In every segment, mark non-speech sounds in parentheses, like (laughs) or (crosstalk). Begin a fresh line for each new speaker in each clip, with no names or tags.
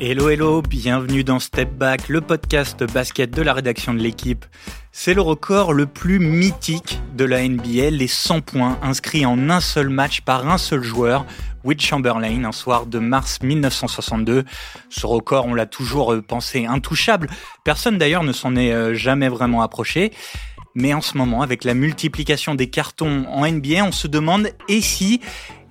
Hello hello, bienvenue dans Step Back, le podcast basket de la rédaction de l'équipe. C'est le record le plus mythique de la NBA, les 100 points inscrits en un seul match par un seul joueur, Will Chamberlain, un soir de mars 1962. Ce record, on l'a toujours pensé intouchable. Personne d'ailleurs ne s'en est euh, jamais vraiment approché. Mais en ce moment, avec la multiplication des cartons en NBA, on se demande et si,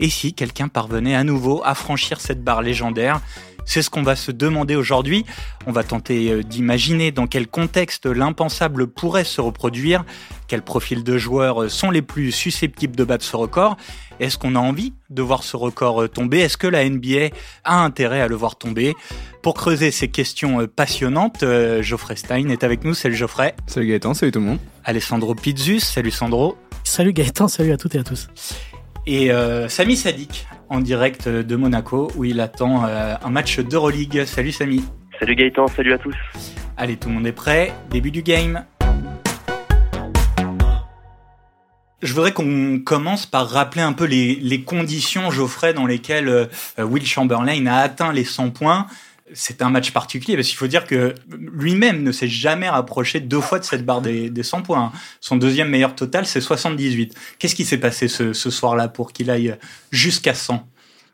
et si quelqu'un parvenait à nouveau à franchir cette barre légendaire? C'est ce qu'on va se demander aujourd'hui. On va tenter euh, d'imaginer dans quel contexte l'impensable pourrait se reproduire, quels profils de joueurs euh, sont les plus susceptibles de battre ce record. Est-ce qu'on a envie de voir ce record euh, tomber? Est-ce que la NBA a intérêt à le voir tomber? Pour creuser ces questions passionnantes, Geoffrey Stein est avec nous. Salut Geoffrey.
Salut Gaëtan, salut tout le monde.
Alessandro Pizzus, salut Sandro.
Salut Gaëtan, salut à toutes et à tous.
Et Samy Sadik, en direct de Monaco où il attend euh, un match d'Euroleague. Salut Samy.
Salut Gaëtan, salut à tous.
Allez, tout le monde est prêt. Début du game. Je voudrais qu'on commence par rappeler un peu les, conditions, Geoffrey, dans lesquelles euh, Will Chamberlain a atteint les 100 points c'est un match particulier parce qu'il faut dire que lui-même ne s'est jamais rapproché deux fois de cette barre des, 100 points. Son deuxième meilleur total, c'est 78. Qu'est-ce qui s'est passé ce, soir-là pour qu'il aille jusqu'à 100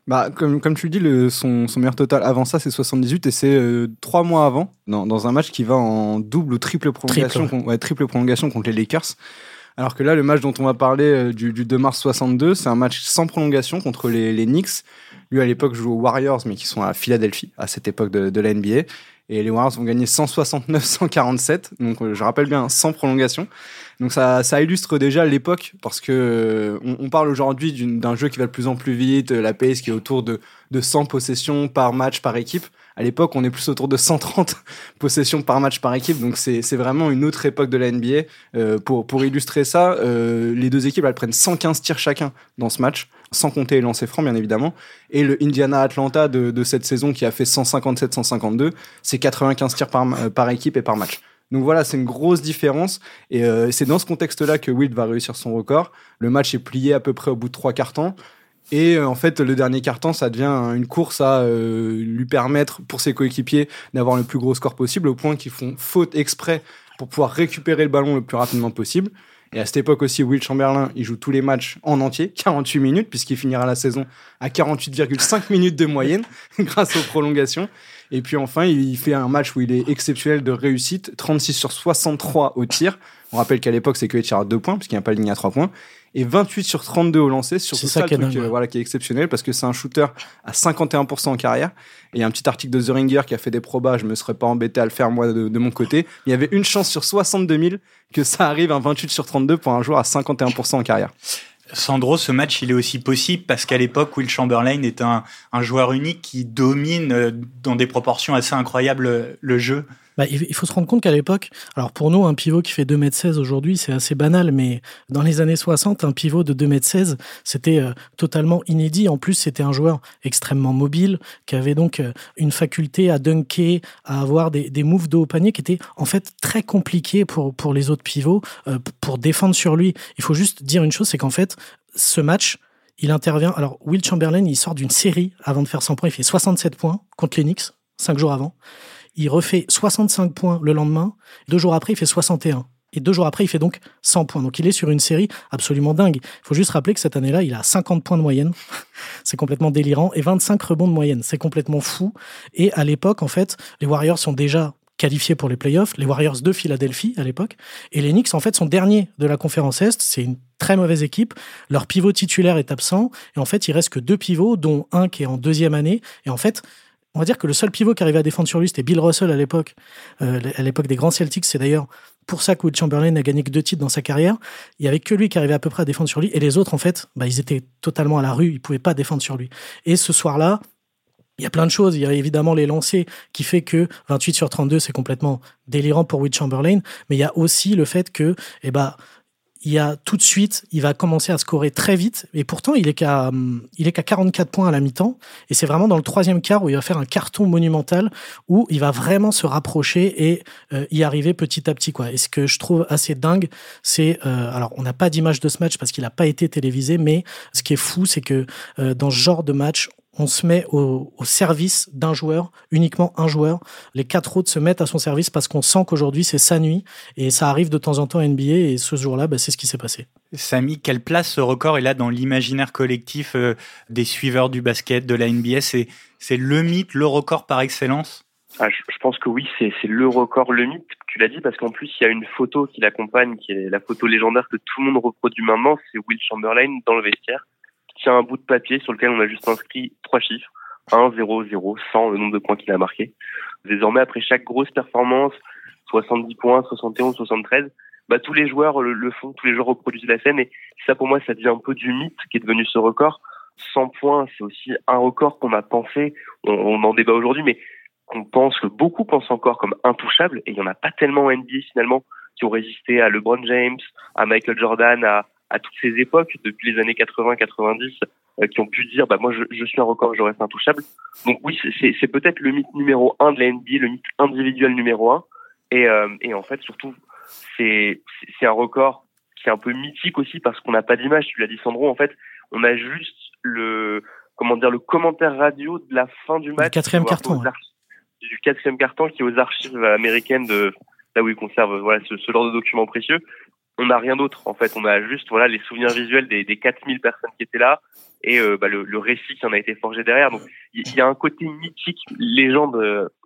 bah, comme, comme tu le dis, le, son, meilleur total avant ça, c'est 78 et c'est euh, trois mois avant, dans, un match qui va en double ou triple prolongation, triple prolongation contre les Lakers. Alors que là, le match dont on va parler euh, du, 2 mars 62, c'est un match sans prolongation contre les, les Knicks. Lui, à l'époque, joue aux Warriors, mais qui sont à Philadelphie, à cette époque de, de la NBA. Et les Warriors vont gagner 169-147. Donc, euh, je rappelle bien, sans prolongation. Donc, ça, illustre déjà l'époque, parce que on, parle aujourd'hui d'un jeu qui va de plus en plus vite, la pace qui est autour de, de 100 possessions par match, par équipe. À l'époque, on est plus autour de 130 (laughs) possessions par match par équipe, donc c'est vraiment une autre époque de la NBA. Euh, pour, pour illustrer ça, euh, les deux équipes, elles prennent 115 tirs chacun dans ce match, sans compter les lancers francs, bien évidemment. Et le Indiana-Atlanta de, de, cette saison, qui a fait 157-152, c'est 95 tirs par, euh, par équipe et par match. Donc voilà, c'est une grosse différence. Et euh, c'est dans ce contexte-là que Wild va réussir son record. Le match est plié à peu près au bout de trois quarts temps. Et euh, en fait, le dernier carton, ça devient une course à lui permettre, pour ses coéquipiers, d'avoir le plus gros score possible, au point qu'ils font faute exprès pour pouvoir récupérer le ballon le plus rapidement possible. Et à cette époque aussi, Will Chamberlain, il joue tous les matchs en entier, (laughs) 48 minutes, puisqu'il finira la saison à 48,5 minutes de moyenne, (laughs) grâce aux prolongations. Et puis enfin, il fait un match où il est exceptionnel de réussite, 36 sur 63 au tir. On rappelle qu'à l'époque, c'est que les tirs à 2 points, puisqu'il n'y a pas de ligne à 3 points et 28 sur 32 au lancer. Sur
ça,
qui, est euh, voilà, qui est exceptionnel parce que c'est un shooter à 51% en carrière. Et il y a un petit article de The Ringer qui a fait des probas, je me serais pas embêté à le faire moi de, mon côté. Il y avait une chance sur 62 000 que ça arrive à 28 sur 32 pour un joueur à 51% en carrière.
Sandro, ce match, il est aussi possible parce qu'à l'époque, Will Chamberlain est un, un, joueur unique qui domine euh, dans des proportions assez incroyables euh, le jeu.
Bah, il faut se rendre compte qu'à l'époque, alors pour nous, un pivot qui fait 2m16 aujourd'hui, c'est assez banal, mais dans les années 60, un pivot de 2m16, c'était euh, totalement inédit. En plus, c'était un joueur extrêmement mobile, qui avait donc euh, une faculté à dunker, à avoir des, des moves de haut panier qui étaient en fait très compliqués pour, pour les autres pivots, euh, pour défendre sur lui. Il faut juste dire une chose, c'est qu'en fait, ce match, il intervient. Alors, Will Chamberlain, il sort d'une série avant de faire 100 points. Il fait 67 points contre Knicks, 5 jours avant. Il refait 65 points le lendemain. Deux jours après, il fait 61. Et deux jours après, il fait donc 100 points. Donc il est sur une série absolument dingue. Il faut juste rappeler que cette année-là, il a 50 points de moyenne. (laughs) c'est complètement délirant. Et 25 rebonds de moyenne. C'est complètement fou. Et à l'époque, en fait, les Warriors sont déjà qualifiés pour les playoffs. Les Warriors de Philadelphie à l'époque. Et les Knicks, en fait, sont derniers de la conférence Est. C'est une très mauvaise équipe. Leur pivot titulaire est absent. Et en fait, il reste que deux pivots, dont un qui est en deuxième année. Et en fait, on va dire que le seul pivot qui arrivait à défendre sur lui, c'était Bill Russell à l'époque, euh, à l'époque des grands Celtics. C'est d'ailleurs pour ça que Will Chamberlain n'a gagné que deux titres dans sa carrière. Il y avait que lui qui arrivait à peu près à défendre sur lui, et les autres, en fait, bah, ils étaient totalement à la rue, ils pouvaient pas défendre sur lui. Et ce soir-là, il y a plein de choses. Il y a évidemment les lancers qui fait que 28 sur 32, c'est complètement délirant pour Will Chamberlain. Mais il y a aussi le fait que, eh ben, il y a tout de suite, il va commencer à scorer très vite. Et pourtant, il est qu'à, il est qu'à 44 points à la mi-temps. Et c'est vraiment dans le troisième quart où il va faire un carton monumental où il va vraiment se rapprocher et euh, y arriver petit à petit, quoi. Et ce que je trouve assez dingue, c'est, euh, alors, on n'a pas d'image de ce match parce qu'il n'a pas été télévisé, mais ce qui est fou, c'est que euh, dans ce genre de match, on se met au, service d'un joueur, uniquement un joueur. Les quatre autres se mettent à son service parce qu'on sent qu'aujourd'hui c'est sa nuit et ça arrive de temps en temps à NBA et ce jour-là, bah, c'est ce qui s'est passé.
Samy, quelle place ce record est là dans l'imaginaire collectif euh, des suiveurs du basket, de la NBA C'est le mythe, le record par excellence?
Ah, je, pense que oui, c'est le record, le mythe. Tu l'as dit parce qu'en plus il y a une photo qui l'accompagne, qui est la photo légendaire que tout le monde reproduit maintenant. C'est Will Chamberlain dans le vestiaire tient un bout de papier sur lequel on a juste inscrit trois chiffres 1, 0, 0, 100, le nombre de points qu'il a marqué. Désormais, après chaque grosse performance, 70 points, 71, 73, bah, tous les joueurs le, font, tous les joueurs reproduisent la scène et ça pour moi ça devient un peu du mythe qui est devenu ce record. 100 points, c'est aussi un record qu'on a pensé, on, en débat aujourd'hui, mais qu'on pense que beaucoup pensent encore comme intouchable et il y en a pas tellement en NBA finalement qui ont résisté à LeBron James, à Michael Jordan, à, à toutes ces époques, depuis les années 80-90, euh, qui ont pu dire bah moi je, je suis un record, je reste intouchable. Donc oui, c'est peut-être le mythe numéro un de la NBA, le mythe individuel numéro un. Et, euh, et en fait, surtout, c'est c'est un record qui est un peu mythique aussi parce qu'on n'a pas d'image. Tu l'as dit Sandro, en fait, on a juste le comment dire le commentaire radio de la fin du match.
Du quatrième carton.
Du quatrième carton qui est aux archives américaines de là où ils conservent voilà ce, ce genre de documents précieux on n'a rien d'autre en fait. On a juste voilà les souvenirs visuels des, des 4000 personnes qui étaient là et euh, bah, le, le, récit qui en a été forgé derrière. Donc il y, a un côté mythique, légende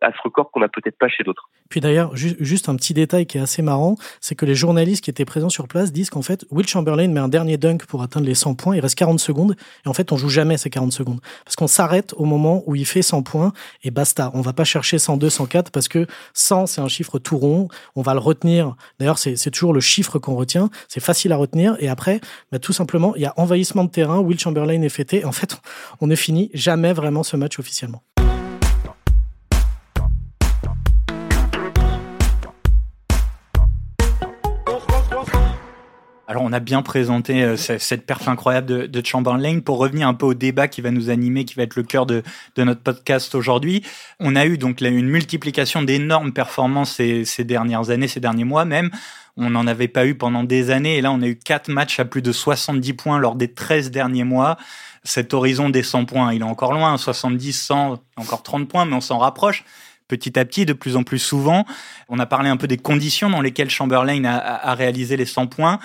à ce record qu'on n'a peut-être pas chez d'autres.
Puis d'ailleurs, juste un petit détail qui est assez marrant, c'est que les journalistes qui étaient présents sur place disent qu'en fait, Will Chamberlain met un dernier dunk pour atteindre les 100 points, il reste 40 secondes, et en fait, on joue jamais ces 40 secondes. Parce qu'on s'arrête au moment où il fait 100 points, et basta. On va pas chercher 102, 104, parce que 100, c'est un chiffre tout rond, on va le retenir. D'ailleurs, c'est toujours le chiffre qu'on retient, c'est facile à retenir, et après, bah, tout simplement, il y a envahissement de terrain, Will Chamberlain est fêté, en fait, on ne finit jamais vraiment ce match officiellement.
Alors on a bien présenté euh, cette perf incroyable de, Chamberlain. Pour revenir un peu au débat qui va nous animer, qui va être le cœur de, notre podcast aujourd'hui, on a eu donc une multiplication d'énormes performances ces, ces, dernières années, ces derniers mois même. On n'en avait pas eu pendant des années et là on a eu quatre matchs à plus de 70 points lors des 13 derniers mois. Cet horizon des 100 points, il est encore loin, 70, 100, encore 30 points, mais on s'en rapproche petit à petit, de plus en plus souvent. On a parlé un peu des conditions dans lesquelles Chamberlain a, réalisé les 100 points.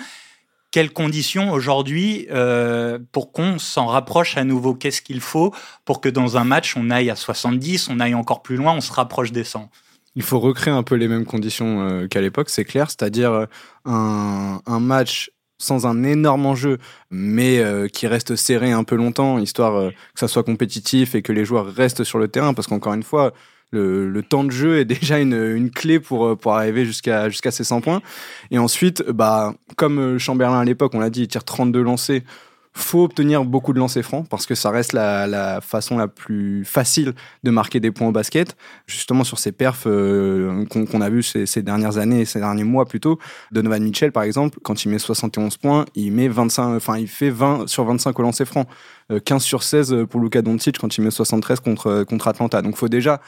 Quelles conditions aujourd'hui euh, pour qu'on s'en rapproche à nouveau? Qu'est-ce qu'il faut pour que dans un match, on aille à 70, on aille encore plus loin, on se rapproche des 100
il faut recréer un peu les mêmes conditions euh, qu'à l'époque, c'est clair, c'est-à-dire euh, un, match sans un énorme enjeu, mais qui reste serré un peu longtemps, histoire que ça soit compétitif et que les joueurs restent sur le terrain, parce qu'encore une fois, le, temps de jeu est (laughs) déjà une, clé pour, euh, pour arriver jusqu'à ces 100 points. Et ensuite, bah, comme euh, Chamberlain à l'époque, on l'a dit, il tire 32 lancers faut obtenir beaucoup de lancers francs parce que ça reste la, façon la plus facile de marquer des points au basket. Justement sur ces perfs euh, qu'on a vu ces, dernières années, ces derniers mois plutôt, Donovan Mitchell par exemple, quand il met 71 points, il met 25, enfin il fait 20 sur 25 au lancer franc, 15 sur 16 pour Luka Doncic quand il met 73 contre contre Atlanta. Donc faut déjà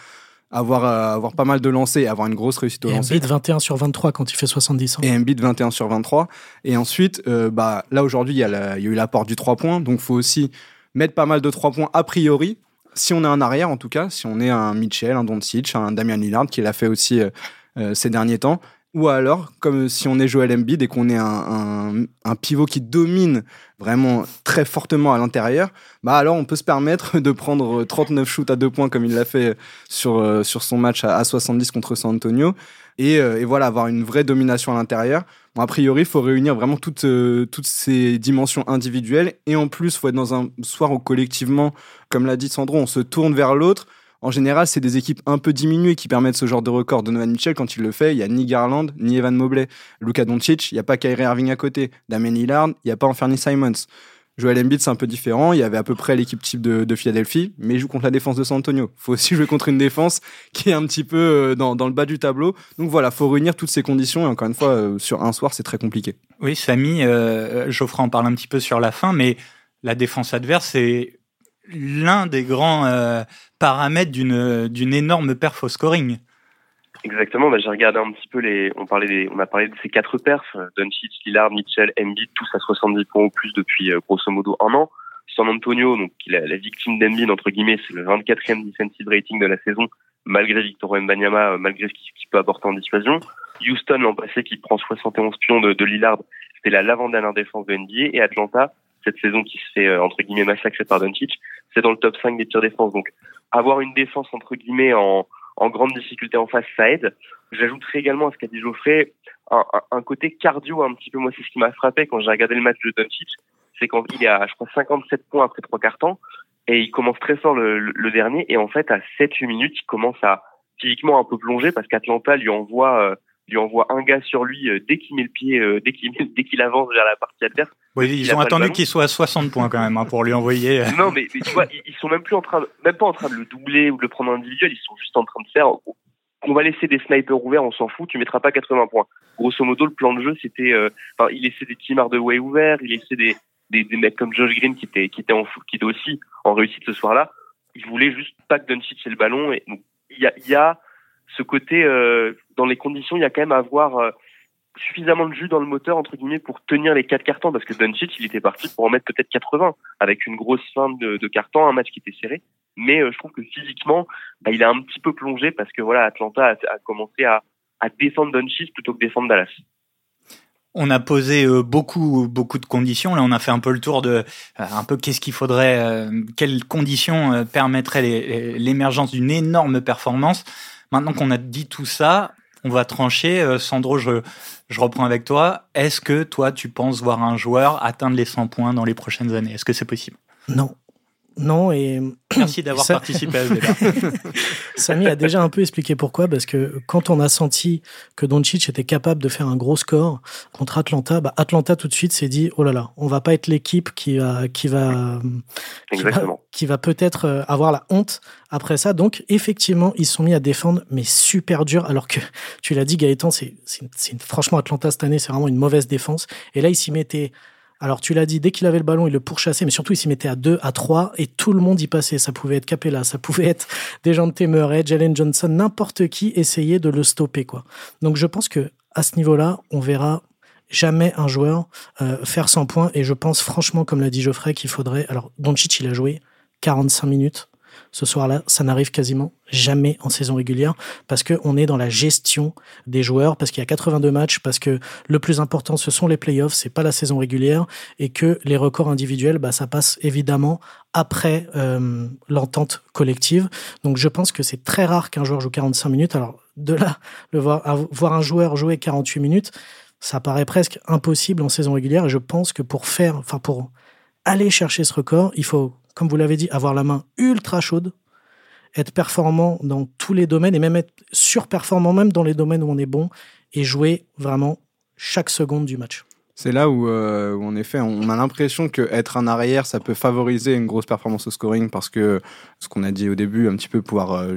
avoir, euh, avoir pas mal de lancers, avoir une grosse réussite au lancer.
Embiid 21 sur 23 quand il fait 70 ans.
Et Embiid 21 sur 23. Et ensuite, euh, bah, là aujourd'hui, il y, a eu l'apport du 3 points, donc faut aussi mettre pas mal de 3 points a priori. Si on est un arrière, en tout cas, si on est un Mitchell, un Doncic, un Damian Lillard, qui l'a fait aussi euh, ces derniers temps, ou alors, comme si on est Joel Embiid et qu'on est un, pivot qui domine vraiment très fortement à l'intérieur, bah alors on peut se permettre de prendre 39 shoots à deux points comme il l'a fait sur, euh, sur son match à, 70 contre San Antonio. Euh, et, voilà, avoir une vraie domination à l'intérieur. A priori, il faut réunir vraiment toutes, euh, toutes ces dimensions individuelles. Et en plus, il faut être dans un soir où collectivement, comme l'a dit Sandro, on se tourne vers l'autre en général, c'est des équipes un peu diminuées qui permettent ce genre de record. Donovan Mitchell, quand il le fait, il n'y a ni Garland, ni Evan Mobley. Luka Doncic, il n'y a pas Kyrie Irving à côté. Damien Lillard, il n'y a pas Anthony Simons. Joel Embiid, c'est un peu différent. Il y avait à peu près l'équipe type de, Philadelphie, mais il joue contre la défense de San Antonio. faut aussi jouer contre une défense qui est un petit peu euh, dans, le bas du tableau. Donc voilà, faut réunir toutes ces conditions. Et encore une fois, euh, sur un soir, c'est très compliqué.
Oui, Samy, euh, en parle un petit peu sur la fin, mais la défense adverse, c'est l'un des grands euh, paramètres d'une d'une énorme perf au scoring.
Exactement, bah, j'ai regardé un petit peu les on parlait des, on a parlé de ces quatre perfs, Doncic, Lillard, Mitchell, Embiid, tous à 70 points ou plus depuis euh, grosso modo un an. San Antonio, donc la, la victime d'Embiid entre guillemets, c'est le 24e defensive rating de la saison, malgré Victor Wembanyama, euh, malgré ce qu'il peut apporter en dissuasion. Houston l'an passé qui prend 71 pions de, de Lillard, c'était la l'avant-dernière défense de NBA. Et Atlanta, cette saison qui se fait euh, entre guillemets massacrer par Doncic, c'est dans le top 5 des pires défenses. Donc avoir une défense entre guillemets en, grande difficulté en face, ça aide. J'ajouterai également à ce qu'a dit Geoffrey un, un, côté cardio un petit peu. Moi, c'est ce qui m'a frappé quand j'ai regardé le match de Doncic, c'est quand il est à je crois 57 points après trois quarts temps et il commence très fort le, le, dernier et en fait à 7-8 minutes, il commence à physiquement un peu plonger parce qu'Atlanta lui envoie euh, lui envoie un gars sur lui euh, dès qu'il met le pied, euh, dès qu'il (laughs) dès qu'il avance vers la partie adverse.
Oui, ils ont attendu qu'il soit à 60 points quand même hein, pour lui envoyer. Euh.
non, mais, mais, tu vois, ils sont même plus en train, de, même pas en train de le doubler ou de le prendre individuel. Ils sont juste en train de faire. On va laisser des snipers ouverts, on s'en fout. Tu mettras pas 80 points. Grosso modo, le plan de jeu, c'était, enfin, il laissait des team de way ouverts, il laissait des, des, des mecs comme Josh Green qui était qui était en qui était aussi en réussite ce soir-là. Il voulait juste pas que Doncic ait le ballon et il y a, y a ce côté euh, dans les conditions, il y a quand même à avoir euh, suffisamment de jus dans le moteur entre guillemets pour tenir les quatre cartons parce que Doncic il était parti pour en mettre peut-être 80 avec une grosse fin de, carton, un match qui était serré. Mais euh, je trouve que physiquement, bah, il a un petit peu plongé parce que voilà, Atlanta a, commencé à, à défendre plutôt que défendre Dallas.
On a posé beaucoup beaucoup de conditions. Là, on a fait un peu le tour de un peu qu'est-ce qu'il faudrait, quelles conditions permettraient l'émergence d'une énorme performance. Maintenant qu'on a dit tout ça, on va trancher. Euh, Sandro, je, je reprends avec toi. Est-ce que toi, tu penses voir un joueur atteindre les 100 points dans les prochaines années? Est-ce que c'est possible?
Non. Non, et.
Merci d'avoir participé à ce débat. (laughs)
Samy a déjà un peu expliqué pourquoi, parce que quand on a senti que Doncic était capable de faire un gros score contre Atlanta, bah Atlanta tout de suite s'est dit oh là là, on va pas être l'équipe qui va qui va qui va, qui va peut-être euh, avoir la honte après ça. Donc effectivement, ils sont mis à défendre, mais super dur. Alors que tu l'as dit, Gaëtan, c'est franchement Atlanta cette année, c'est vraiment une mauvaise défense. Et là, ils s'y mettaient alors tu l'as dit, dès qu'il avait le ballon, il le pourchassait, mais surtout il s'y mettait à 2, à 3, et tout le monde y passait. Ça pouvait être Capella, ça pouvait être (laughs) des gens de Temeray, Jalen Johnson, n'importe qui essayait de le stopper. quoi. Donc je pense que à ce niveau-là, on verra jamais un joueur euh, faire 100 points, et je pense franchement, comme l'a dit Geoffrey, qu'il faudrait... Alors Doncic, il a joué 45 minutes ce soir-là, ça n'arrive quasiment jamais en saison régulière parce que on est dans la gestion des joueurs, parce qu'il y a 82 matchs, parce que le plus important ce sont les playoffs, c'est pas la saison régulière et que les records individuels, bah, ça passe évidemment après euh, l'entente collective. Donc je pense que c'est très rare qu'un joueur joue 45 minutes. Alors de là, voir, voir un joueur jouer 48 minutes, ça paraît presque impossible en saison régulière. Et je pense que pour faire, enfin pour aller chercher ce record, il faut comme vous l'avez dit, avoir la main ultra chaude, être performant dans tous les domaines et même être surperformant même dans les domaines où on est bon et jouer vraiment chaque seconde du match.
C'est là où, euh, en effet, on a l'impression qu'être un arrière, ça peut favoriser une grosse performance au scoring parce que ce qu'on a dit au début, un petit peu pouvoir euh,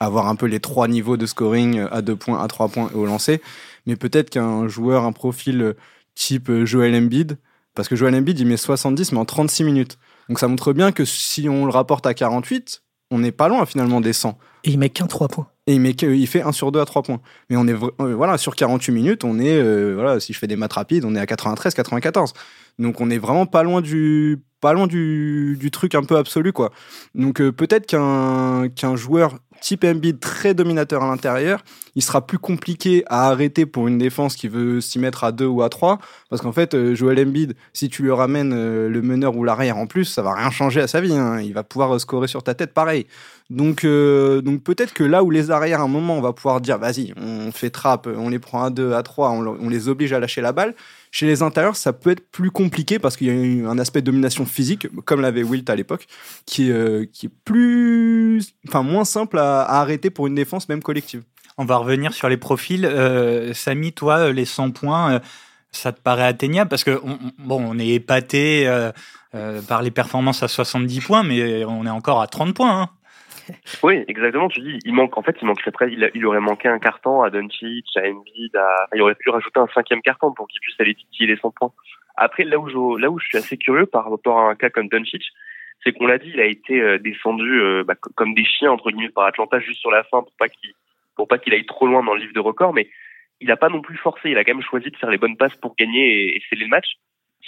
avoir un peu les trois niveaux de scoring à deux points, à trois points et au lancer. Mais peut-être qu'un joueur, un profil type Joel Embiid, parce que Joel Embiid, il met 70 mais en 36 minutes. Donc ça montre bien que si on le rapporte à 48, on n'est pas loin finalement des 100.
Et il met qu'un 3 points.
Et il, met il fait 1 sur 2 à 3 points. Mais on est euh, voilà, sur 48 minutes, on est, euh, voilà, si je fais des maths rapides, on est à 93, 94. Donc on est vraiment pas loin du, pas loin du, du truc un peu absolu, quoi. Donc euh, peut-être qu'un qu'un joueur type Embiid très dominateur à l'intérieur, il sera plus compliqué à arrêter pour une défense qui veut s'y mettre à 2 ou à 3 parce qu'en fait euh, Joel Embiid, si tu lui ramènes euh, le meneur ou l'arrière en plus, ça va rien changer à sa vie hein. il va pouvoir euh, scorer sur ta tête pareil. Donc donc peut-être que là où les arrières à un moment on va pouvoir dire vas-y, on fait trappe, on les prend à 2 à 3, on les oblige à lâcher la balle. Chez les intérieurs, ça peut être plus compliqué parce qu'il y a un aspect de domination physique, comme l'avait Wilt à l'époque, qui, est, qui est plus, enfin moins simple à, arrêter pour une défense même collective.
On va revenir sur les profils. Euh, Samy, toi, les 100 points, euh, ça te paraît atteignable? Parce que bon, on est épaté par les performances à 70 points, mais on est encore à 30 points. Hein. (laughs)
Oui, exactement. Tu dis, il manque. En fait, il manquerait. Il, aurait manqué un carton à Doncic, à Embiid. Il aurait pu rajouter un cinquième carton pour qu'il puisse aller titiller les 100 points. Après, là où je, là où je suis assez curieux par rapport à un cas comme Doncic, c'est qu'on l'a dit, il a été euh, descendu euh, bah, comme des chiens entre guillemets par Atlanta juste sur la fin pour pas qu'il pour pas qu'il aille trop loin dans le livre de record, mais il a pas non plus forcé. Il a quand même choisi de faire les bonnes passes pour gagner et, et sceller le match.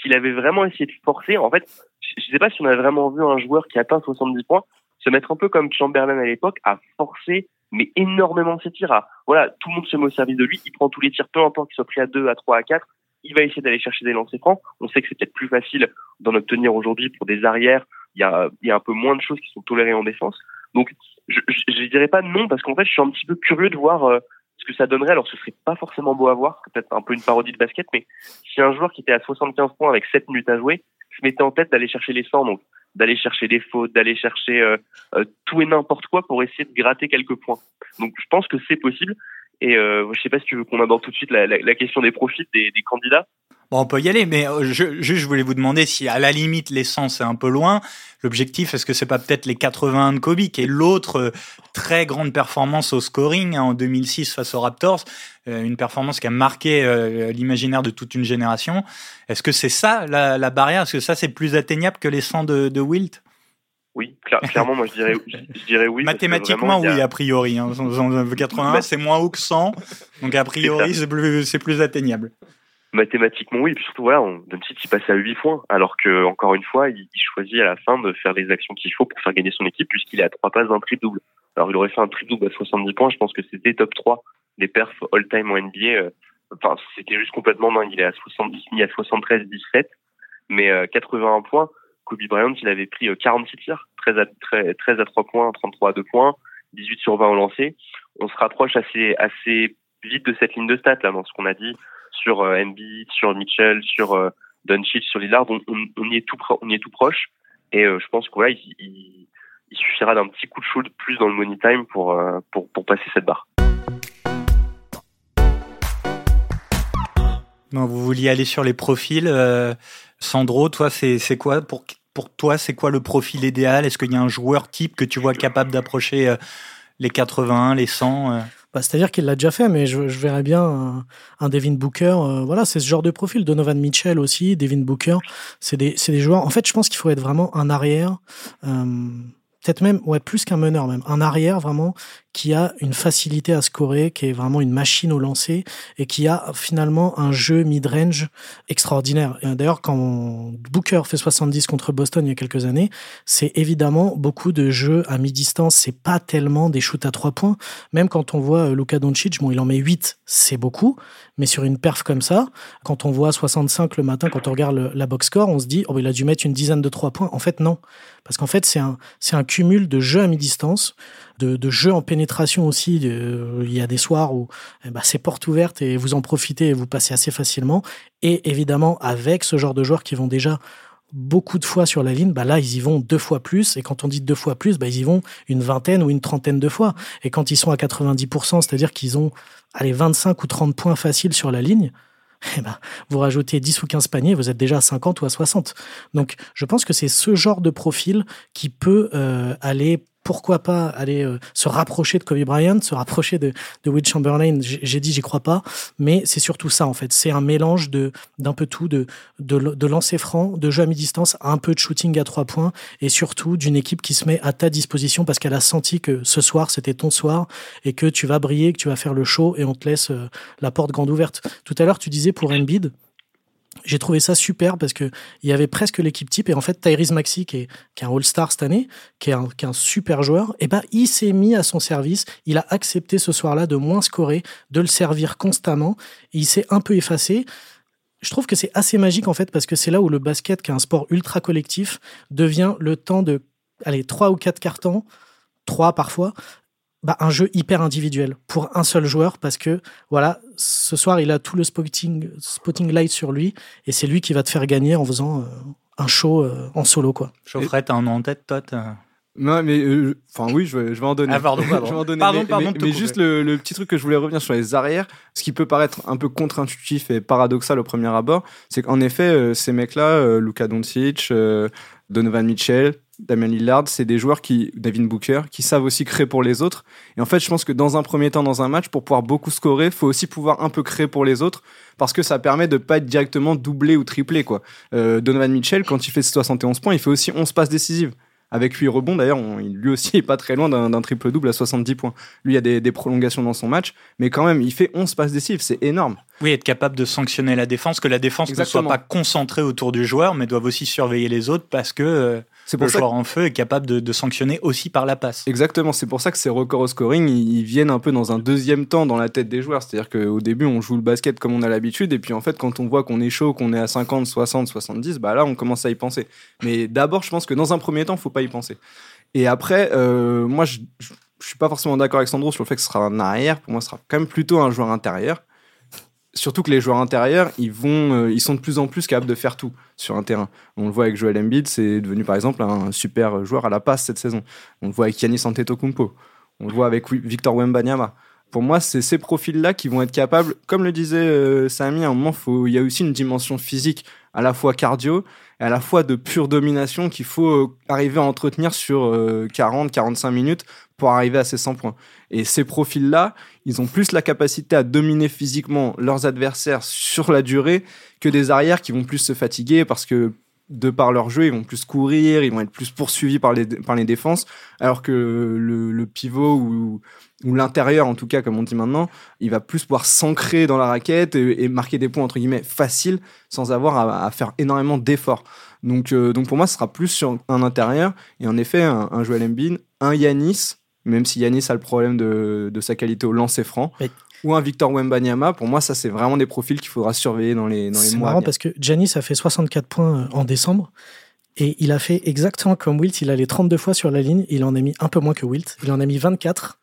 S'il avait vraiment essayé de forcer, en fait, je sais pas si on a vraiment vu un joueur qui atteint 70 points se mettre un peu comme Chamberlain à l'époque à forcer mais énormément ses tirs. À, voilà, tout le monde se met au service de lui, il prend tous les tirs, peu importe qu'il soit pris à 2, à 3, à 4, il va essayer d'aller chercher des lancers francs. On sait que c'est peut-être plus facile d'en obtenir aujourd'hui pour des arrières. Il y a, il y a un peu moins de choses qui sont tolérées en défense. Donc, je, je, dirais pas non parce qu'en fait, je suis un petit peu curieux de voir euh, ce que ça donnerait. Alors, ce serait pas forcément beau à voir, peut-être un peu une parodie de basket, mais si un joueur qui était à 75 points avec 7 minutes à jouer se mettait en tête d'aller chercher les 100, donc d'aller chercher des fautes, d'aller chercher euh, euh, tout et n'importe quoi pour essayer de gratter quelques points. Donc, je pense que c'est possible. Et euh, je sais pas si tu veux qu'on aborde tout de suite la, question des profits des candidats.
Bon, on peut y aller, mais euh, je, juste, je voulais vous demander si, à la limite, l'essence est un peu loin. L'objectif, est-ce que c'est pas peut-être les 81 de Kobe, qui est l'autre euh, très grande performance au scoring hein, en 2006 face aux Raptors, euh, une performance qui a marqué l'imaginaire de toute une génération. Est-ce que c'est ça la, la barrière? Est-ce que ça c'est plus atteignable que les 100 de, de Wilt?
Oui, clairement, moi je dirais, je dirais oui.
Mathématiquement, oui, a... priori. Hein. 81, c'est moins haut que 100, donc a priori, c'est plus, plus atteignable
mathématiquement oui, et puis surtout voilà, on, Doncic il passe à 8 points, alors que encore une fois, il, choisit à la fin de faire les actions qu'il faut pour faire gagner son équipe, puisqu'il est à trois passes d'un triple double. Alors il aurait fait un triple double à 70 points, je pense que c'était top 3 des perfs all-time en NBA. Euh, enfin, c'était juste complètement dingue. Il est à 70, il à 73, 17, mais 81 euh, points. Kobe Bryant, il avait pris 46 euh, tirs, 13 à, 13, à 3 points, 33 à 2 points, 18 sur 20 au lancer. On se rapproche assez, assez vite de cette ligne de stats là dans ce qu'on a dit sur euh, sur Mitchell, sur euh, Doncic, sur Lillard. On, y est tout proche. Et euh, je pense que il, suffira d'un petit coup de shoot plus dans le money time pour, passer cette barre.
Non, vous vouliez aller sur les profils. Sandro, toi, c'est quoi pour, pour toi, c'est quoi le profil idéal? Est-ce qu'il y a un joueur type que tu vois capable d'approcher les 81, les 100
C'est-à-dire qu'il l'a déjà fait, mais je, je verrais bien un, Devin Booker. Euh, voilà, c'est ce genre de profil. Donovan Mitchell aussi, Devin Booker. C'est des, des joueurs. En fait, je pense qu'il faut être vraiment un arrière. Euh, peut-être même, ouais, plus qu'un meneur même, un arrière vraiment qui a une facilité à scorer, qui est vraiment une machine au lancer et qui a finalement un jeu mid-range extraordinaire. D'ailleurs, quand Booker fait 70 contre Boston il y a quelques années, c'est évidemment beaucoup de jeux à mi-distance. C'est pas tellement des shoots à trois points. Même quand on voit Luka Doncic, bon, il en met 8, c'est beaucoup. Mais sur une perf comme ça, quand on voit 65 le matin, quand on regarde la box score, on se dit, oh, il a dû mettre une dizaine de trois points. En fait, non. Parce qu'en fait, c'est un, c'est un cumul de jeux à mi-distance, de, jeux en pénétration aussi. il y a des soirs où eh ben, c'est porte ouverte et vous en profitez et vous passez assez facilement. Et évidemment, avec ce genre de joueurs qui vont déjà beaucoup de fois sur la ligne, bah là, ils y vont deux fois plus. Et quand on dit deux fois plus, bah, ils y vont une vingtaine ou une trentaine de fois. Et quand ils sont à 90%, c'est-à-dire qu'ils ont allez, 25 ou 30 points faciles sur la ligne, (laughs) eh ben, vous rajoutez 10 ou 15 paniers, vous êtes déjà à 50 ou à 60. Donc, je pense que c'est ce genre de profil qui peut euh, aller pourquoi pas aller euh, se rapprocher de Kobe Bryant, se rapprocher de, de Will Chamberlain. J'ai dit, j'y crois pas, mais c'est surtout ça en fait. C'est un mélange de d'un peu tout, de de, de lancer franc, de jeu à mi-distance, un peu de shooting à trois points, et surtout d'une équipe qui se met à ta disposition parce qu'elle a senti que ce soir c'était ton soir et que tu vas briller, que tu vas faire le show et on te laisse euh, la porte grande ouverte. Tout à l'heure, tu disais pour Embiid j'ai trouvé ça super parce que il y avait presque l'équipe type et en fait Tyrese Maxi qui est, qui est un All-Star cette année, qui est un, qui est un super joueur, et ben il s'est mis à son service, il a accepté ce soir-là de moins scorer, de le servir constamment, et il s'est un peu effacé. Je trouve que c'est assez magique en fait parce que c'est là où le basket, qui est un sport ultra collectif, devient le temps de allez trois ou quatre cartons, trois parfois, bah, un jeu hyper individuel pour un seul joueur parce que voilà, ce soir il a tout le spotting, spotting light sur lui et c'est lui qui va te faire gagner en faisant euh, un show euh, en solo quoi.
Chaufferette, t'as un nom en tête toi
non, mais euh, enfin oui, je vais, je vais en donner.
Ah, pardon, (laughs) pardon.
je vais en donner.
Pardon,
mais,
pardon,
mais, juste le, le, petit truc que je voulais revenir sur les arrières, ce qui peut paraître un peu contre-intuitif et paradoxal au premier abord, c'est qu'en effet, ces mecs-là, Luka Doncic, Donovan Mitchell, Damien Lillard, c'est des joueurs qui, David Booker, qui savent aussi créer pour les autres. Et en fait, je pense que dans un premier temps, dans un match, pour pouvoir beaucoup scorer, faut aussi pouvoir un peu créer pour les autres, parce que ça permet de pas être directement doublé ou triplé, quoi. Euh, Donovan Mitchell, quand il fait 71 points, il fait aussi 11 passes décisives. avec 8 rebonds. D'ailleurs, lui aussi (laughs) est pas très loin d'un triple-double à 70 points. Lui, il y a des, des, prolongations dans son match, mais quand même, il fait 11 passes décisives. C'est énorme.
Oui, être capable de sanctionner la défense, que la défense ne soit pas concentrée autour du joueur, mais doive aussi surveiller les autres parce que euh, le joueur en feu est capable de, sanctionner aussi par la passe.
Exactement, c'est pour ça que ces records au scoring, ils, viennent un peu dans un deuxième temps dans la tête des joueurs. C'est-à-dire qu'au début, on joue le basket comme on a l'habitude, et puis en fait, quand on voit qu'on est chaud, qu'on est à 50, 60, 70, bah là, on commence à y penser. Mais d'abord, je pense que dans un premier temps, il faut pas y penser. Et après, euh, moi, je, je, suis pas forcément d'accord avec Sandro sur le fait que ce sera un arrière. Pour moi, ce sera quand même plutôt un joueur intérieur surtout que les joueurs intérieurs, euh, ils sont de plus en plus capables de faire tout sur un terrain. On le voit avec Joel Embiid, c'est devenu par exemple un super joueur à la passe cette saison. On le voit avec Yannis Antetokounmpo. On le voit avec Victor Wembanyama. Pour moi, c'est ces profils-là qui vont être capables, comme le disait euh, Samy, à un moment, il y a aussi une dimension physique, à la fois cardio et à la fois de pure domination qu'il faut euh, arriver à entretenir sur 40-45 minutes pour arriver à ces 100 points. Et ces profils-là, ils ont plus la capacité à dominer physiquement leurs adversaires sur la durée que des arrières qui vont plus se fatiguer parce que de par leur jeu, ils vont plus courir, ils vont être plus poursuivis par les, défenses, alors que le, pivot ou, l'intérieur, en tout cas, comme on dit maintenant, il va plus pouvoir s'ancrer dans la raquette et, marquer des points, entre guillemets, faciles, sans avoir à, faire énormément d'efforts. Donc, euh, donc pour moi, ce sera plus sur un intérieur, et en effet, un, un Joel un Yanis, même si Yanis a le problème de, sa qualité au lancer franc. Ou un Victor Wembanyama, pour moi, ça, c'est vraiment des profils qu'il faudra surveiller dans les, dans les mois.
C'est marrant parce que Janis a fait 64 points euh, en décembre. Et il a fait exactement comme Wilt. Il allait 32 fois sur la ligne. Il en a mis un peu moins que Wilt. Il en a mis 24.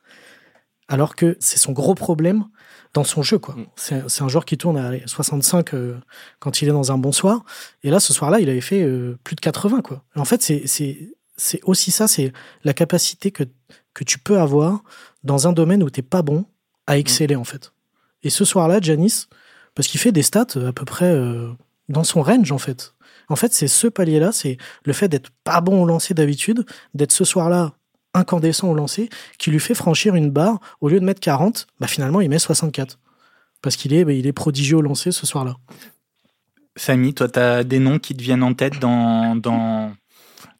Alors que c'est son gros problème dans son jeu. quoi. Mm. C'est un joueur qui tourne à 65 euh, quand il est dans un bon soir. Et là, ce soir-là, il avait fait euh, plus de 80. Quoi. En fait, c'est aussi ça, c'est la capacité que que tu peux avoir dans un domaine où t'es pas bon à exceller en fait. Et ce soir-là, Janis, parce qu'il fait des stats euh, à peu près euh, dans son range en fait. En fait, c'est ce palier-là, c'est le fait d'être pas bon au lancer d'habitude, d'être ce soir-là incandescent au lancer, qui lui fait franchir une barre. Au lieu de mettre 40, bah finalement, il met 64. Parce qu'il est, bah, il est prodigieux au lancer ce soir-là.
Samy, toi, tu as des noms qui te viennent en tête dans, dans,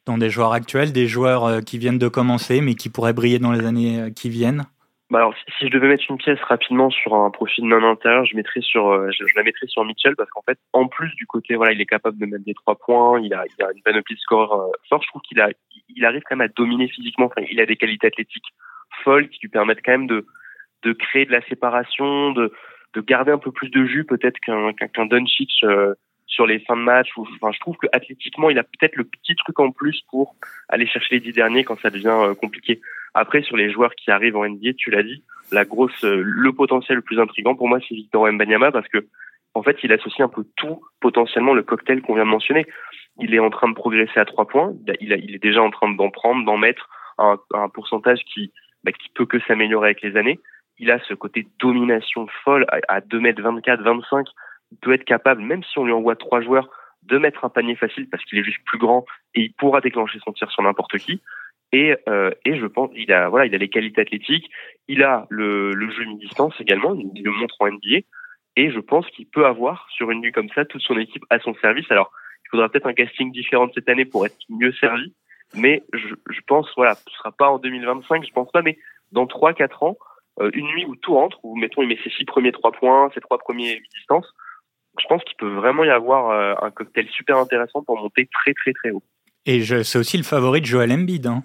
dans des joueurs actuels, des joueurs euh, qui viennent de commencer mais qui pourraient briller dans les années qui viennent?
Bah alors, si je devais mettre une pièce rapidement sur un profil non intérieur, je mettrais sur, euh, je, la mettrais sur Mitchell parce qu'en fait, en plus du côté, voilà, il est capable de mettre des trois points, il a, il a une panoplie de score fort. Je trouve qu'il a, il arrive quand même à dominer physiquement. Enfin, il a des qualités athlétiques folles qui lui permettent quand même de, de créer de la séparation, de, de garder un peu plus de jus peut-être qu'un qu'un Doncic sur les fins de match. enfin, je trouve que athlétiquement, il a peut-être le petit truc en plus pour aller chercher les dix derniers quand ça devient euh, compliqué. Après, sur les joueurs qui arrivent en NBA, tu l'as dit, la grosse, euh, le potentiel le plus intrigant pour moi, c'est Victor Wembanyama parce que en fait, il associe un peu tout potentiellement le cocktail qu'on vient de mentionner. Il est en train de progresser à trois points. Il, est déjà en train d'en prendre, d'en mettre un, pourcentage qui, bah, qui peut que s'améliorer avec les années. Il a ce côté domination folle à, à 2 mètres 24, 25 il peut être capable, même si on lui envoie trois joueurs, de mettre un panier facile parce qu'il est juste plus grand et il pourra déclencher son tir sur n'importe qui. Et, euh, et je pense il a voilà il a les qualités athlétiques, il a le, le jeu mi-distance également, il le montre en NBA et je pense qu'il peut avoir sur une nuit comme ça toute son équipe à son service. Alors il faudra peut-être un casting différent cette année pour être mieux servi, mais je, je pense voilà ce sera pas en 2025, je pense pas, mais dans trois quatre ans, euh, une nuit où tout rentre, où mettons il met ses six premiers trois points, ses trois premiers mi-distance, je pense qu'il peut vraiment y avoir euh, un cocktail super intéressant pour monter très très très haut.
Et c'est aussi le favori de Joel Embiid. Hein.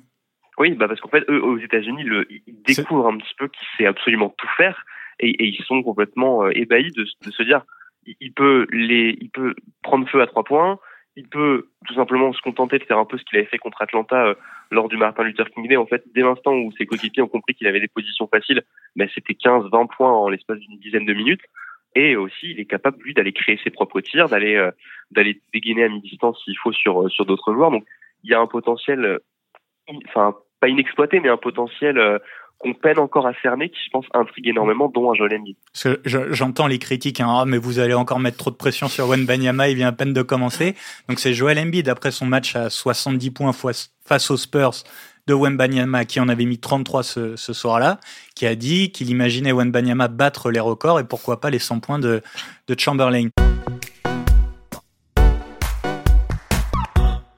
Oui, bah parce qu'en fait, eux, aux États-Unis, ils découvrent un petit peu qu'il sait absolument tout faire et, et ils sont complètement euh, ébahis de, de, se dire il peut les, il peut prendre feu à trois points, il peut tout simplement se contenter de faire un peu ce qu'il avait fait contre Atlanta euh, lors du Martin Luther King Day. En fait, dès l'instant où ses coéquipiers ont compris qu'il avait des positions faciles, bah, c'était 15-20 points en l'espace d'une dizaine de minutes et aussi il est capable lui d'aller créer ses propres tirs, d'aller euh, d'aller dégainer à mi-distance s'il faut sur euh, sur d'autres joueurs. Donc il y a un potentiel, euh, enfin pas inexploité, mais un potentiel qu'on peine encore à cerner, qui je pense intrigue énormément, dont un Joel Embiid.
J'entends les critiques, hein, ah, mais vous allez encore mettre trop de pression sur Wen Banyama, il vient à peine de commencer. Donc c'est Joel Embiid après son match à 70 points face aux Spurs de Wembanyama, qui en avait mis 33 ce, ce soir-là, qui a dit qu'il imaginait Wembanyama battre les records et pourquoi pas les 100 points de, de Chamberlain.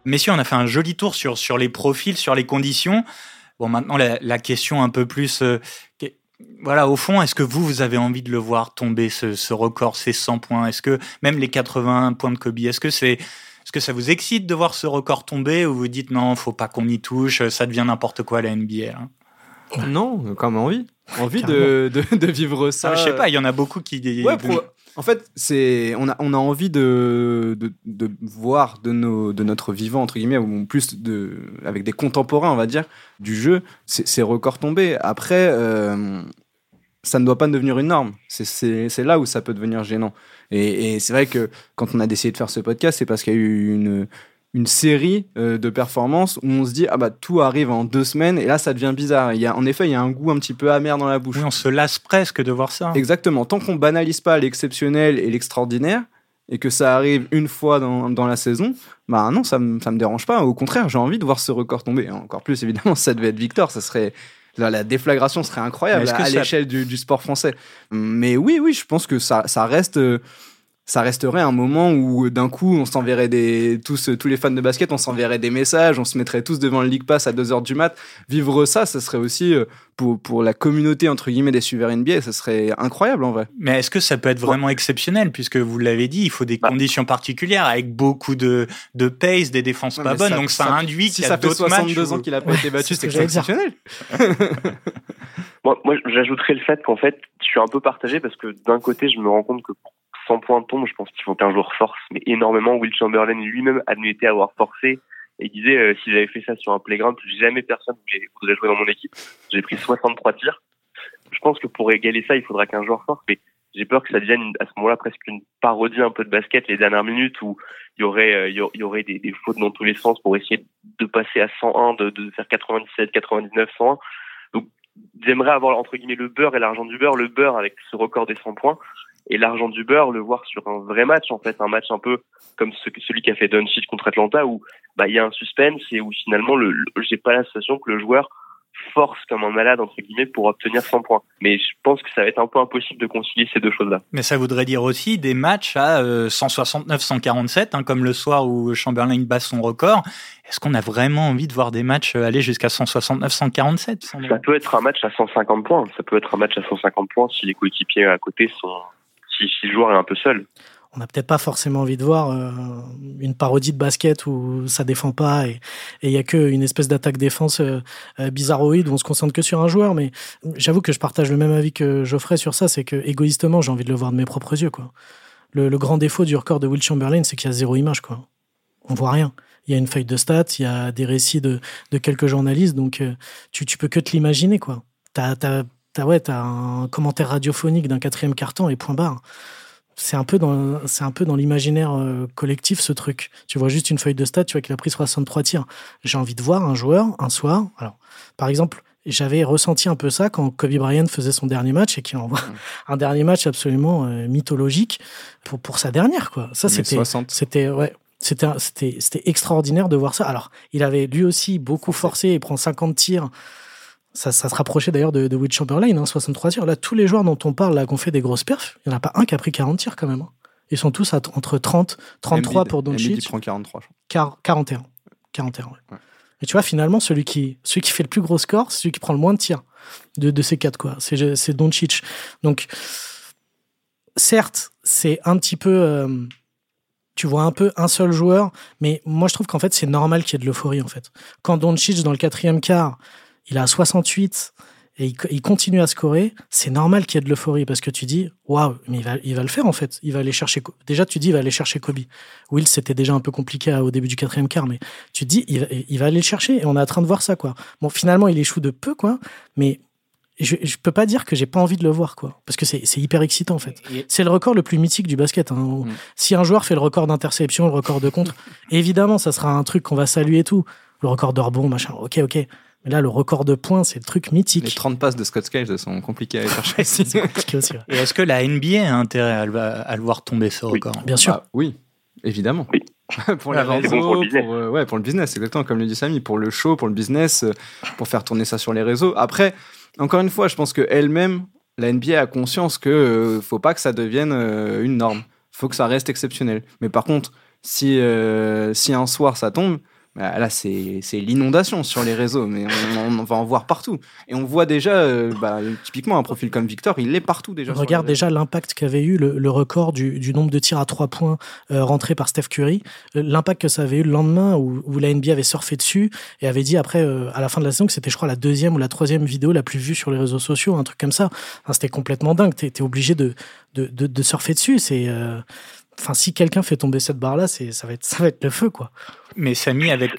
Messieurs, on a fait un joli tour sur, sur les profils, sur les conditions. Bon, maintenant, la, question un peu plus. Euh, voilà, au fond, est-ce que vous, vous avez envie de le voir tomber, ce, record, ces 100 points? Est-ce que même les 81 points de Kobe, est-ce que c'est. Est-ce que ça vous excite de voir ce record tomber ou vous dites non, faut pas qu'on y touche, ça devient n'importe quoi la NBA hein?
Non, comme envie. Envie de, de, vivre ça.
Ah, je sais pas, il y en a beaucoup qui.
Ouais, en fait, c'est on a, on a envie de, de, de, voir de, nos, de notre vivant, entre guillemets, ou plus de, avec des contemporains, on va dire, du jeu, ces records tombés. Après, euh, ça ne doit pas devenir une norme. C'est là où ça peut devenir gênant. Et, et c'est vrai que quand on a décidé de faire ce podcast, c'est parce qu'il y a eu une, une série euh, de performances où on se dit ah bah tout arrive en deux semaines et là ça devient bizarre. Il y a, en effet, il y a un goût un petit peu amer dans la bouche.
Oui, on se lasse presque de voir ça.
Exactement. Tant qu'on banalise pas l'exceptionnel et l'extraordinaire et que ça arrive une fois dans, dans la saison, bah non, ça me ça me dérange pas. Au contraire, j'ai envie de voir ce record tomber. encore plus évidemment, (laughs) ça devait être Victor, ça serait la, déflagration serait incroyable à, l'échelle du, du, sport français. Mais oui, oui, je pense que ça, ça reste. Euh, ça resterait un moment où d'un coup on s'enverrait des tous tous les fans de basket on s'enverrait des messages on se mettrait tous devant le League Pass à 2h du mat. Vivre ça ça serait aussi euh, pour pour la communauté entre guillemets des suiveurs NBA ça serait incroyable en vrai.
Mais est-ce que ça peut être vraiment exceptionnel puisque vous l'avez dit il faut des bah. conditions particulières avec beaucoup de de pace des défenses pas bonnes donc ça, induit qu'il y a d'autres matchs
si ça fait 62 ans qu'il a pas été (laughs) battu c'est exceptionnel. (laughs)
Moi, moi j'ajouterais le fait qu'en fait je suis un peu partagé parce que d'un côté je me rends compte que 100 points de tombe, je pense qu'il faut qu'un joueur force, mais énormément. Will Chamberlain lui-même admettait avoir forcé et disait euh, si j'avais fait ça sur un playground, jamais personne voudrait jouer dans mon équipe. J'ai pris 63 tirs. Je pense que pour égaler ça, il faudra qu'un joueur force, mais j'ai peur que ça devienne à ce moment-là presque une parodie un peu de basket les dernières minutes où il y aurait euh, y aurait des, fautes dans tous les sens pour essayer de passer à 101, de, de faire 97, 99, 101. Donc j'aimerais avoir entre guillemets le beurre et l'argent du beurre, le beurre avec ce record des 100 points et l'argent du beurre, le voir sur un vrai match, en fait, un match un peu comme ce, celui qu'a fait Doncic contre Atlanta, où bah il y a un suspense et où finalement, le, j'ai pas la sensation que le joueur force comme un malade entre guillemets pour obtenir 100 points. Mais je pense que ça va être un peu impossible de concilier ces deux choses-là.
Mais ça voudrait dire aussi des matchs à 169-147, euh, hein, comme le soir où Chamberlain bat son record. Est-ce qu'on a vraiment envie de voir des matchs aller jusqu'à 169-147
Ça peut être un match à 150 points. Ça peut être un match à 150 points si les coéquipiers à côté sont si, le joueur est un peu seul.
On n'a peut-être pas forcément envie de voir euh, une parodie de basket où ça défend pas et il y a que une espèce d'attaque défense euh, euh, bizarroïde où on se concentre que sur un joueur. Mais j'avoue que je partage le même avis que Geoffrey sur ça, c'est que égoïstement j'ai envie de le voir de mes propres yeux. Quoi. Le, grand défaut du record de Will Chamberlain, c'est qu'il y a zéro image. Quoi. On voit rien. Il y a une feuille de stats, il y a des récits de, de quelques journalistes, donc tu, tu peux que te l'imaginer. quoi. T'as, ouais, as un commentaire radiophonique d'un quatrième carton et point barre. C'est un peu dans, c'est un peu dans l'imaginaire euh, collectif ce truc. Tu vois juste une feuille de stats, tu vois qu'il a pris 63 tirs. J'ai envie de voir un joueur un soir. Alors, par exemple, j'avais ressenti un peu ça quand Kobe Bryant faisait son dernier match et qu'il envoie mm. un dernier match absolument euh, mythologique pour, pour sa dernière quoi. Ça c'était c'était ouais, c'était c'était c'était extraordinaire de voir ça. Alors, il avait lui aussi beaucoup forcé et prend 50 tirs ça, ça se rapprochait d'ailleurs de, de Will Chamberlain, hein, 63 tirs. Là, tous les joueurs dont on parle, là, qui ont fait des grosses perfs, il n'y en a pas un qui a pris 40 tirs quand même. Hein. Ils sont tous à, entre 30, 33 pour Doncic.
il prend 43, je crois.
41. 41, ouais. Et tu vois, finalement, celui qui, celui qui fait le plus gros score, c'est celui qui prend le moins de tirs de, de ces quatre, quoi. C'est, c'est Doncic. Donc, certes, c'est un petit peu, euh, tu vois un peu un seul joueur, mais moi, je trouve qu'en fait, c'est normal qu'il y ait de l'euphorie, en fait. Quand Doncic, dans le quatrième quart, il a 68 et il, continue à scorer, c'est normal qu'il y ait de l'euphorie parce que tu dis waouh, mais il va, il va le faire en fait. Il va aller chercher. Déjà, tu dis il va aller chercher Kobe. Will, c'était déjà un peu compliqué au début du quatrième quart, mais tu dis il va, il va aller le chercher et on est en train de voir ça quoi. Bon, finalement, il échoue de peu quoi, mais je, je peux pas dire que j'ai pas envie de le voir quoi, parce que c'est hyper excitant en fait. C'est le record le plus mythique du basket. Hein. Mm. Si un joueur fait le record d'interception, le record de contre, (laughs) évidemment, ça sera un truc qu'on va saluer et tout. Le record de rebond, machin. Ok, ok. Mais là, le record de points, c'est le truc mythique.
Les 30 passes de Scott Skiles sont compliquées à aller chercher. (laughs)
Et est-ce que la NBA a intérêt à le, voir tomber ce record?
Bien sûr.
Bah, oui, évidemment.
Oui. (laughs)
pour la vente, pour, euh, ouais, pour le business, exactement comme le dit Samy, pour le show, pour le business, euh, pour faire tourner ça sur les réseaux. Après, encore une fois, je pense que elle-même, la NBA a conscience que ne euh, faut pas que ça devienne une norme. Faut que ça reste exceptionnel. Mais par contre, si si un soir ça tombe, là, c'est l'inondation sur les réseaux, mais on, va en voir partout. Et on voit déjà, euh, bah, typiquement, un profil comme Victor, il est partout déjà.
regarde déjà l'impact qu'avait eu le, record du, nombre de tirs à trois points euh, rentrés par Steph Curry, euh, l'impact que ça avait eu le lendemain où, où, la NBA avait surfé dessus et avait dit après, à la fin de la saison, que c'était, je crois, la deuxième ou la troisième vidéo la plus vue sur les réseaux sociaux, un truc comme ça. c'était complètement dingue. Étais obligé de, de, de, surfer dessus. C'est. Enfin, si quelqu'un fait tomber cette barre-là, ça va être, ça va être le feu, quoi.
Mais Samy, avec,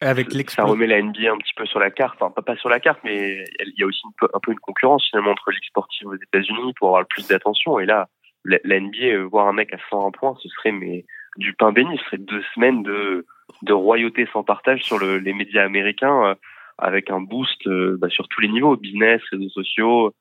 avec
Ça remet la NBA un petit peu sur la carte. Enfin, pas, pas sur la carte, mais il y a aussi un peu une concurrence finalement entre Ligue sportive aux États-Unis pour avoir le plus d'attention. Et là, la, NBA, euh, voir un mec à 101 points, ce serait mais du pain béni. Ce serait deux semaines de, de royauté sans partage sur le, les médias américains euh, avec un boost euh, bah, sur tous les niveaux, business, réseaux sociaux,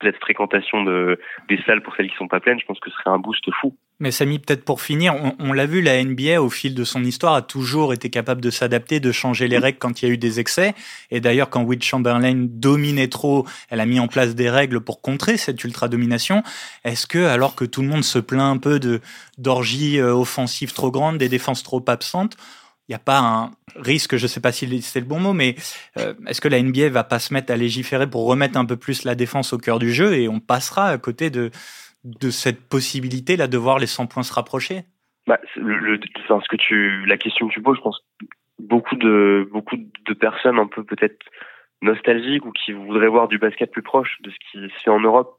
peut-être fréquentation de, des salles pour celles qui sont pas pleines, je pense que ce serait un boost fou.
Mais Samy, peut-être pour finir, on, l'a vu, la NBA, au fil de son histoire, a toujours été capable de s'adapter, de changer les règles quand il y a eu des excès. Et d'ailleurs, quand Will Chamberlain dominait trop, elle a mis en place des règles pour contrer cette ultra-domination. Est-ce que, alors que tout le monde se plaint un peu de d'orgies euh, offensives trop grandes, des défenses trop absentes, il n'y a pas un risque, je ne sais pas si c'est le bon mot, mais euh, est-ce que la NBA va pas se mettre à légiférer pour remettre un peu plus la défense au cœur du jeu et on passera à côté de, de cette possibilité là de voir les 100 points se rapprocher?
Bah, le, ce que tu, la question que tu poses, je pense beaucoup de beaucoup de personnes un peu peut-être nostalgiques ou qui voudraient voir du basket plus proche de ce qui se fait en Europe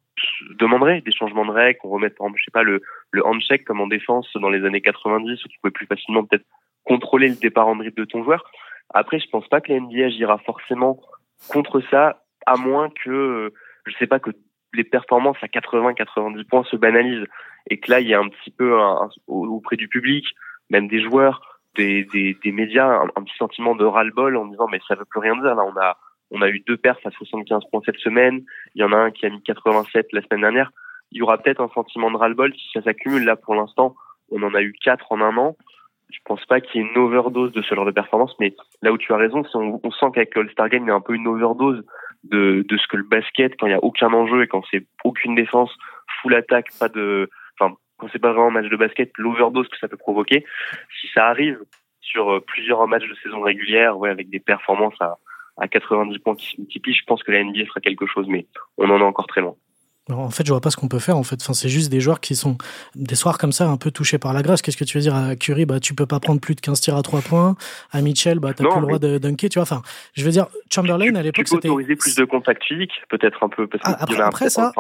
demanderaient des changements de règles, qu'on remette par exemple, je sais pas le le handshake comme en défense dans les années 90 où tu pouvais plus facilement peut-être contrôler le départ en dribble de ton joueur. Après, je pense pas que la NBA agira forcément contre ça, à moins que, je sais pas, que les performances à 80-90 points se banalisent et que là, il y a un petit peu auprès du public, même des joueurs, des, des, des médias, un, petit sentiment de ras-le-bol en disant mais ça veut plus rien dire. Là, on a on a eu deux perfs à 75 points cette semaine. Il y en a un qui a mis 87 la semaine dernière. Il y aura peut-être un sentiment de ras-le-bol si ça s'accumule. Là, pour l'instant, on en a eu quatre en un an je pense pas qu'il y ait une overdose de ce genre de performance, mais là où tu as raison, c'est on, on, sent qu'avec le All-Star Game, il y a un peu une overdose de, de ce que le basket, quand il y a aucun enjeu et quand c'est aucune défense, full attaque, pas de, enfin, quand c'est pas vraiment un match de basket, l'overdose que ça peut provoquer, si ça arrive sur euh, plusieurs matchs de saison régulière, ouais, avec des performances à, à 90 points qui se multiplient, je pense que la NBA fera quelque chose, mais on en est encore très loin.
En fait, je vois pas ce qu'on peut faire. En fait, enfin, c'est juste des joueurs qui sont des soirs comme ça, un peu touchés par la grâce. Qu'est-ce que tu veux dire à Curry Bah, tu peux pas prendre plus de 15 tirs à 3 points. À Mitchell, bah, t'as plus le droit de dunker. Tu vois, enfin, je veux dire, Chamberlain à l'époque,
c'était. Tu peux autoriser plus de contact physique, peut-être un peu. Parce
ah, après, après ça,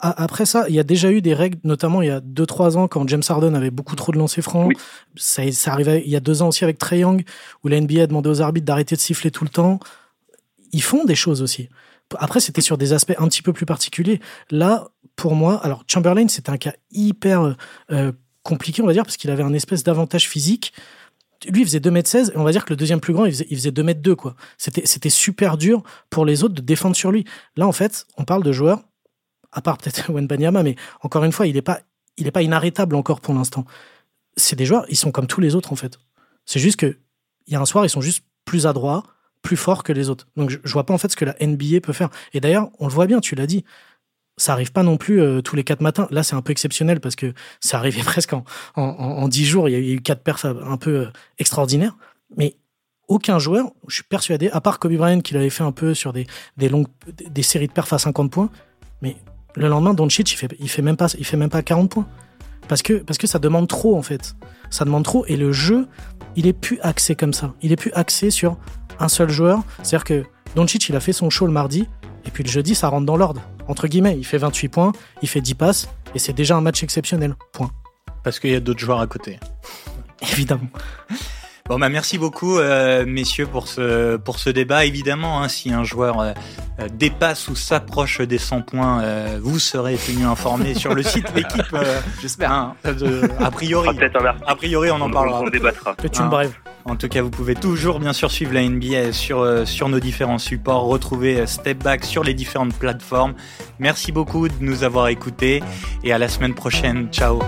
après ça, il y a déjà eu des règles, notamment il y a 2-3 ans quand James Harden avait beaucoup trop de lancers francs. Ça, ça arrivait il y a deux ans aussi avec Trey Young, où la NBA a demandé aux arbitres d'arrêter de siffler tout le temps. Ils font des choses aussi. Après, c'était sur des aspects un petit peu plus particuliers. Là, pour moi, alors Chamberlain, c'était un cas hyper euh, compliqué, on va dire, parce qu'il avait un espèce d'avantage physique. Lui, il faisait 2m16, et on va dire que le deuxième plus grand, il faisait, il faisait 2m2, quoi. C'était, super dur pour les autres de défendre sur lui. Là, en fait, on parle de joueurs, à part peut-être (laughs) Banyama, mais encore une fois, il n'est pas, pas inarrêtable encore pour l'instant. C'est des joueurs, ils sont comme tous les autres, en fait. C'est juste que, il y a un soir, ils sont juste plus adroits, plus fort que les autres. Donc je, vois pas en fait ce que la NBA peut faire. Et d'ailleurs, on le voit bien, tu l'as dit, ça arrive pas non plus euh, tous les quatre matins. Là, c'est un peu exceptionnel parce que ça arrivait (laughs) presque en, en, dix jours. Il y a eu quatre perfs un peu euh, extraordinaires. Mais aucun joueur, je suis persuadé, à part Kobe Bryant qui l'avait fait un peu sur des, des longues, des séries de perfs à 50 points, mais le lendemain, Doncic, il fait, il fait même pas, il fait même pas 40 points. Parce que, parce que ça demande trop, en fait. Ça demande trop et le jeu, il est plus axé comme ça. Il est plus axé sur un seul joueur. C'est-à-dire que Doncic, il a fait son show le mardi, et puis le jeudi, ça rentre dans l'ordre. Entre guillemets, il fait 28 points, il fait 10 passes, et c'est déjà un match exceptionnel. Point.
Parce qu'il y a d'autres joueurs à côté.
Évidemment.
Bon bah merci beaucoup euh, messieurs pour ce pour ce débat. Évidemment, hein, si un joueur euh, euh, dépasse ou s'approche des 100 points, vous serez tenu informé (laughs) sur le site l'équipe.
J'espère. Hein,
a priori. A priori, on en parlera.
On débattra.
Faites une brève.
En tout cas, vous pouvez toujours bien sûr suivre la NBA sur sur nos différents supports, retrouver Step Back sur les différentes plateformes. Merci beaucoup de nous avoir écoutés et à la semaine prochaine. Ciao.